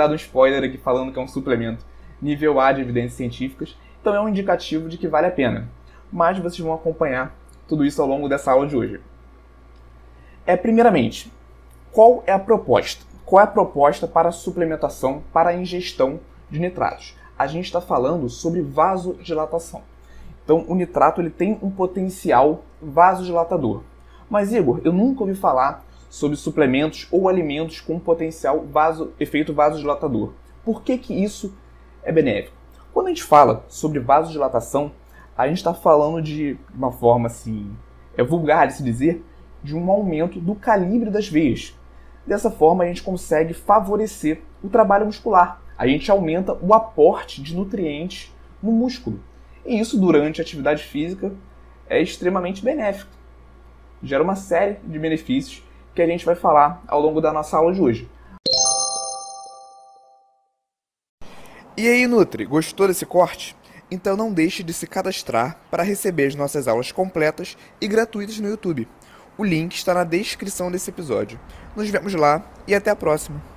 dado um spoiler aqui falando que é um suplemento nível A de evidências científicas, então é um indicativo de que vale a pena. Mas vocês vão acompanhar tudo isso ao longo dessa aula de hoje. É, primeiramente, qual é a proposta? Qual é a proposta para a suplementação, para a ingestão de nitratos? A gente está falando sobre vasodilatação. Então, o nitrato ele tem um potencial vasodilatador. Mas, Igor, eu nunca ouvi falar sobre suplementos ou alimentos com potencial vaso, efeito vasodilatador. Por que, que isso é benéfico? Quando a gente fala sobre vasodilatação, a gente está falando de uma forma assim, é vulgar de se dizer, de um aumento do calibre das veias. Dessa forma, a gente consegue favorecer o trabalho muscular. A gente aumenta o aporte de nutrientes no músculo. E isso, durante a atividade física, é extremamente benéfico. Gera uma série de benefícios que a gente vai falar ao longo da nossa aula de hoje. E aí, Nutri, gostou desse corte? Então não deixe de se cadastrar para receber as nossas aulas completas e gratuitas no YouTube. O link está na descrição desse episódio. Nos vemos lá e até a próxima!